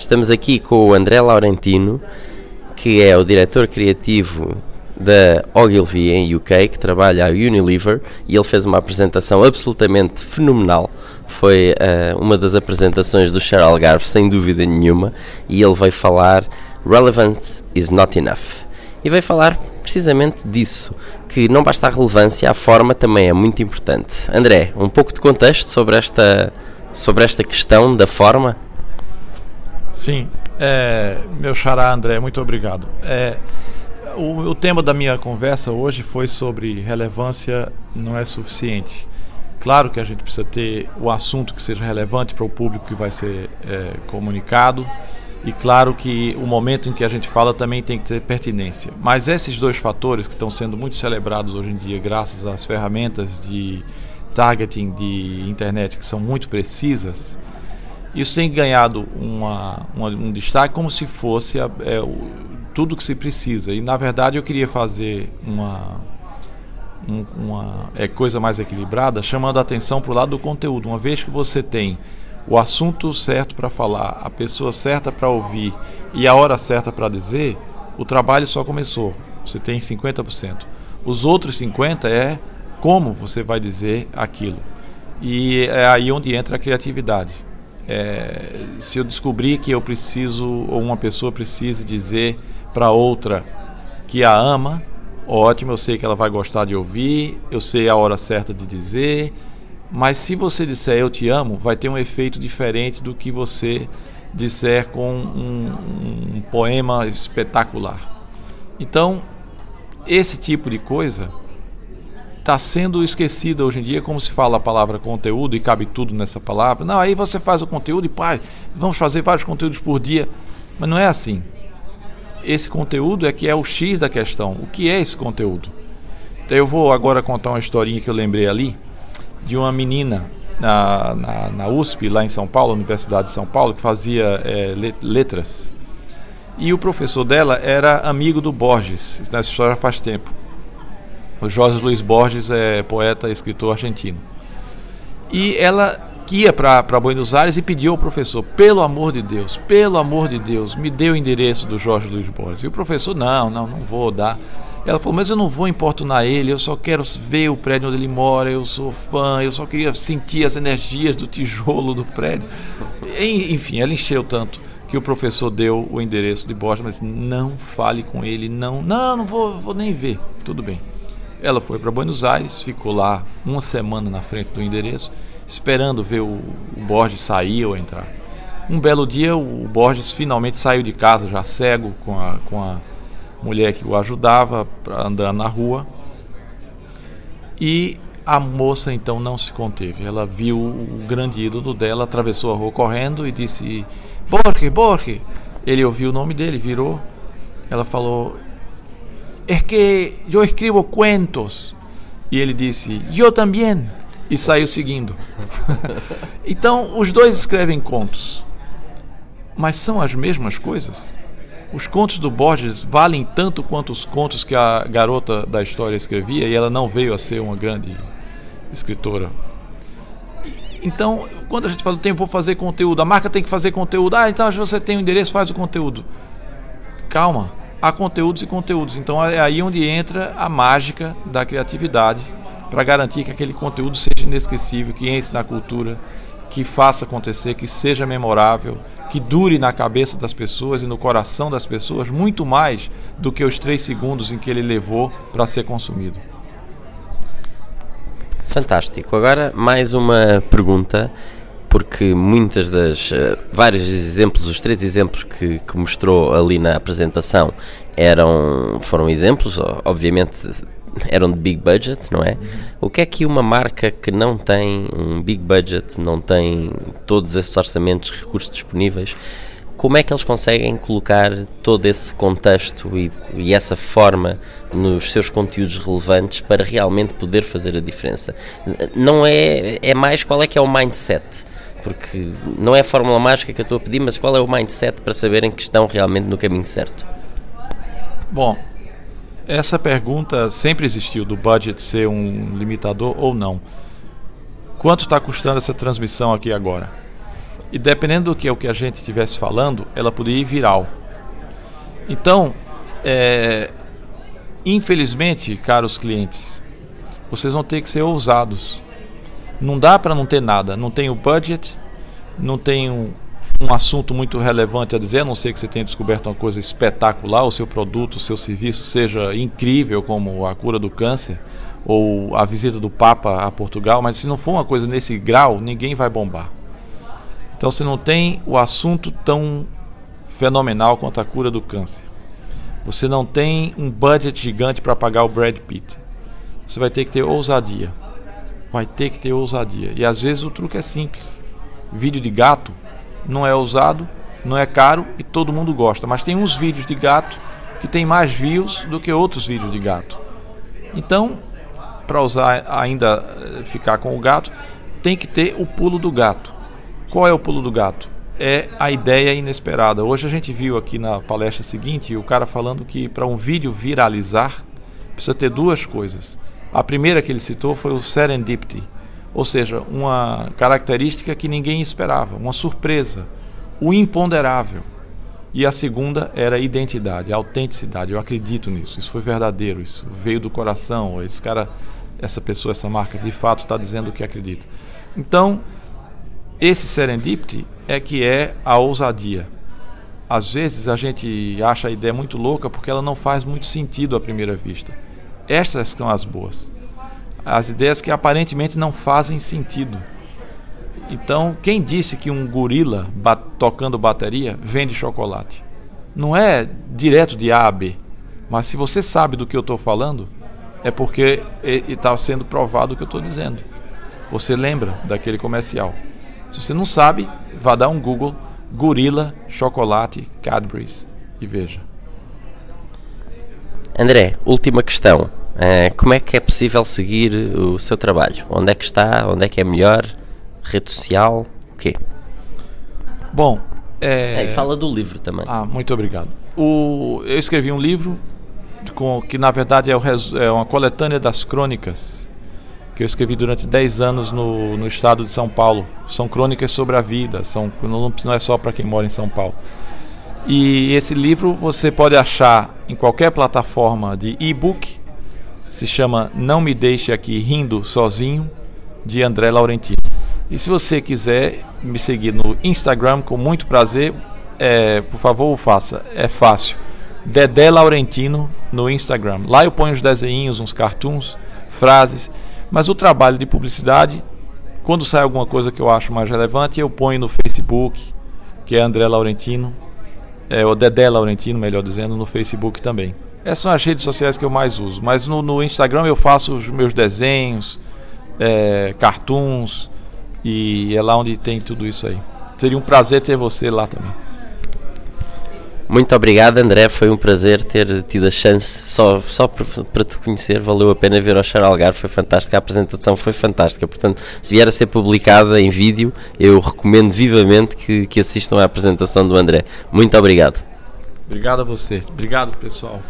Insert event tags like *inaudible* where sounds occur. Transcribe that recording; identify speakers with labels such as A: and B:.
A: Estamos aqui com o André Laurentino, que é o diretor criativo da Ogilvy em UK, que trabalha a Unilever, e ele fez uma apresentação absolutamente fenomenal. Foi uh, uma das apresentações do Cheryl Algarve, sem dúvida nenhuma, e ele veio falar Relevance is not enough. E veio falar precisamente disso, que não basta a relevância, a forma também é muito importante. André, um pouco de contexto sobre esta, sobre esta questão da forma?
B: Sim, é, meu xará André, muito obrigado. É, o, o, tema da minha conversa hoje foi sobre relevância não é suficiente. Claro que a gente precisa ter o assunto que seja relevante para o público que vai ser é, comunicado e claro que o momento em que a gente fala também tem que ter pertinência. Mas esses dois fatores que estão sendo muito celebrados hoje em dia, graças às ferramentas de targeting de internet que são muito precisas, isso tem ganhado uma, uma, um destaque como se fosse é, o, tudo que se precisa. E na verdade eu queria fazer uma, um, uma é, coisa mais equilibrada, chamando a atenção para o lado do conteúdo. Uma vez que você tem o assunto certo para falar, a pessoa certa para ouvir e a hora certa para dizer, o trabalho só começou. Você tem 50%. Os outros 50% é como você vai dizer aquilo. E é aí onde entra a criatividade. É, se eu descobrir que eu preciso, ou uma pessoa precisa dizer para outra que a ama, ótimo, eu sei que ela vai gostar de ouvir, eu sei a hora certa de dizer, mas se você disser eu te amo, vai ter um efeito diferente do que você disser com um, um poema espetacular. Então, esse tipo de coisa está sendo esquecida hoje em dia, como se fala a palavra conteúdo e cabe tudo nessa palavra. Não, aí você faz o conteúdo e pai, vamos fazer vários conteúdos por dia. Mas não é assim. Esse conteúdo é que é o X da questão. O que é esse conteúdo? Então eu vou agora contar uma historinha que eu lembrei ali de uma menina na, na, na, USP, lá em São Paulo, Universidade de São Paulo, que fazia é, letras. E o professor dela era amigo do Borges, essa história faz tempo. O Jorge Luiz Borges é poeta escritor argentino. E ela ia para Buenos Aires e pediu ao professor, pelo amor de Deus, pelo amor de Deus, me dê o endereço do Jorge Luiz Borges. E o professor, não, não, não vou dar. Ela falou, mas eu não vou importunar ele, eu só quero ver o prédio onde ele mora, eu sou fã, eu só queria sentir as energias do tijolo do prédio. Enfim, ela encheu tanto que o professor deu o endereço de Borges, mas não fale com ele, não, não, não vou, vou nem ver. Tudo bem. Ela foi para Buenos Aires, ficou lá uma semana na frente do endereço, esperando ver o, o Borges sair ou entrar. Um belo dia, o Borges finalmente saiu de casa, já cego, com a, com a mulher que o ajudava andar na rua. E a moça então não se conteve. Ela viu o grande ídolo dela, atravessou a rua correndo e disse: Borge, Borge. Ele ouviu o nome dele, virou. Ela falou: É que eu escrevo cuentos. E ele disse: Eu também. E saiu seguindo. *laughs* então, os dois escrevem contos. Mas são as mesmas coisas? Os contos do Borges valem tanto quanto os contos que a garota da história escrevia e ela não veio a ser uma grande escritora. Então, quando a gente fala, tem, vou fazer conteúdo, a marca tem que fazer conteúdo. Ah, então você tem o um endereço, faz o conteúdo. Calma, há conteúdos e conteúdos. Então é aí onde entra a mágica da criatividade para garantir que aquele conteúdo seja inesquecível, que entre na cultura que faça acontecer, que seja memorável, que dure na cabeça das pessoas e no coração das pessoas muito mais do que os três segundos em que ele levou para ser consumido.
A: Fantástico. Agora mais uma pergunta, porque muitas das uh, vários exemplos, os três exemplos que, que mostrou ali na apresentação eram foram exemplos, obviamente eram de big budget, não é? O que é que uma marca que não tem um big budget, não tem todos esses orçamentos, recursos disponíveis, como é que eles conseguem colocar todo esse contexto e, e, essa forma nos seus conteúdos relevantes para realmente poder fazer a diferença? Não é, é mais qual é que é o mindset, porque não é a fórmula mágica que eu estou a pedir, mas qual é o mindset para saberem que estão realmente no caminho certo?
B: Bom, essa pergunta sempre existiu do budget ser um limitador ou não. Quanto está custando essa transmissão aqui agora? E dependendo do que é o que a gente estivesse falando, ela poderia ir viral. Então, é, infelizmente, caros clientes, vocês vão ter que ser ousados. Não dá para não ter nada. Não tem o budget, não tem um, um assunto muito relevante a dizer, a não ser que você tenha descoberto uma coisa espetacular, o seu produto, o seu serviço seja incrível, como a cura do câncer ou a visita do Papa a Portugal, mas se não for uma coisa nesse grau, ninguém vai bombar. Então você não tem o assunto tão fenomenal quanto a cura do câncer. Você não tem um budget gigante para pagar o Brad Pitt. Você vai ter que ter ousadia. Vai ter que ter ousadia. E às vezes o truque é simples. Vídeo de gato não é ousado, não é caro e todo mundo gosta. Mas tem uns vídeos de gato que tem mais views do que outros vídeos de gato. Então, para usar ainda eh, ficar com o gato, tem que ter o pulo do gato. Qual é o pulo do gato? É a ideia inesperada. Hoje a gente viu aqui na palestra seguinte o cara falando que para um vídeo viralizar precisa ter duas coisas. A primeira que ele citou foi o serendipity, ou seja, uma característica que ninguém esperava, uma surpresa, o imponderável. E a segunda era a identidade, a autenticidade. Eu acredito nisso. Isso foi verdadeiro, isso veio do coração. Esse cara, essa pessoa, essa marca, de fato está dizendo o que acredita. Então, esse serendipity é que é a ousadia. Às vezes a gente acha a ideia muito louca porque ela não faz muito sentido à primeira vista. Estas são as boas. As ideias que aparentemente não fazem sentido. Então, quem disse que um gorila bat tocando bateria vende chocolate? Não é direto de A a B. Mas se você sabe do que eu estou falando, é porque está sendo provado o que eu estou dizendo. Você lembra daquele comercial. Se você não sabe, vá dar um Google, gorila, chocolate, Cadbury's e veja.
A: André, última questão. Uh, como é que é possível seguir o seu trabalho? Onde é que está? Onde é que é melhor? Rede social? O quê?
B: Bom,
A: é... É, fala do livro também.
B: Ah, muito obrigado. O... Eu escrevi um livro com... que na verdade é, o... é uma coletânea das crônicas que eu escrevi durante 10 anos no, no estado de São Paulo. São crônicas sobre a vida, são, não, não é só para quem mora em São Paulo. E esse livro você pode achar em qualquer plataforma de e-book. Se chama Não Me Deixe Aqui Rindo Sozinho, de André Laurentino. E se você quiser me seguir no Instagram, com muito prazer, é, por favor, o faça. É fácil. Dedé Laurentino no Instagram. Lá eu ponho os desenhos, uns cartoons, frases mas o trabalho de publicidade, quando sai alguma coisa que eu acho mais relevante, eu ponho no Facebook, que é André Laurentino, é, o Dedé Laurentino, melhor dizendo, no Facebook também. Essas são as redes sociais que eu mais uso. Mas no, no Instagram eu faço os meus desenhos, é, cartoons, e é lá onde tem tudo isso aí. Seria um prazer ter você lá também.
A: Muito obrigado, André. Foi um prazer ter tido a chance só, só para te conhecer. Valeu a pena ver ao Char Algarve. Foi fantástica. A apresentação foi fantástica. Portanto, se vier a ser publicada em vídeo, eu recomendo vivamente que, que assistam à apresentação do André. Muito obrigado.
B: Obrigado a você. Obrigado, pessoal.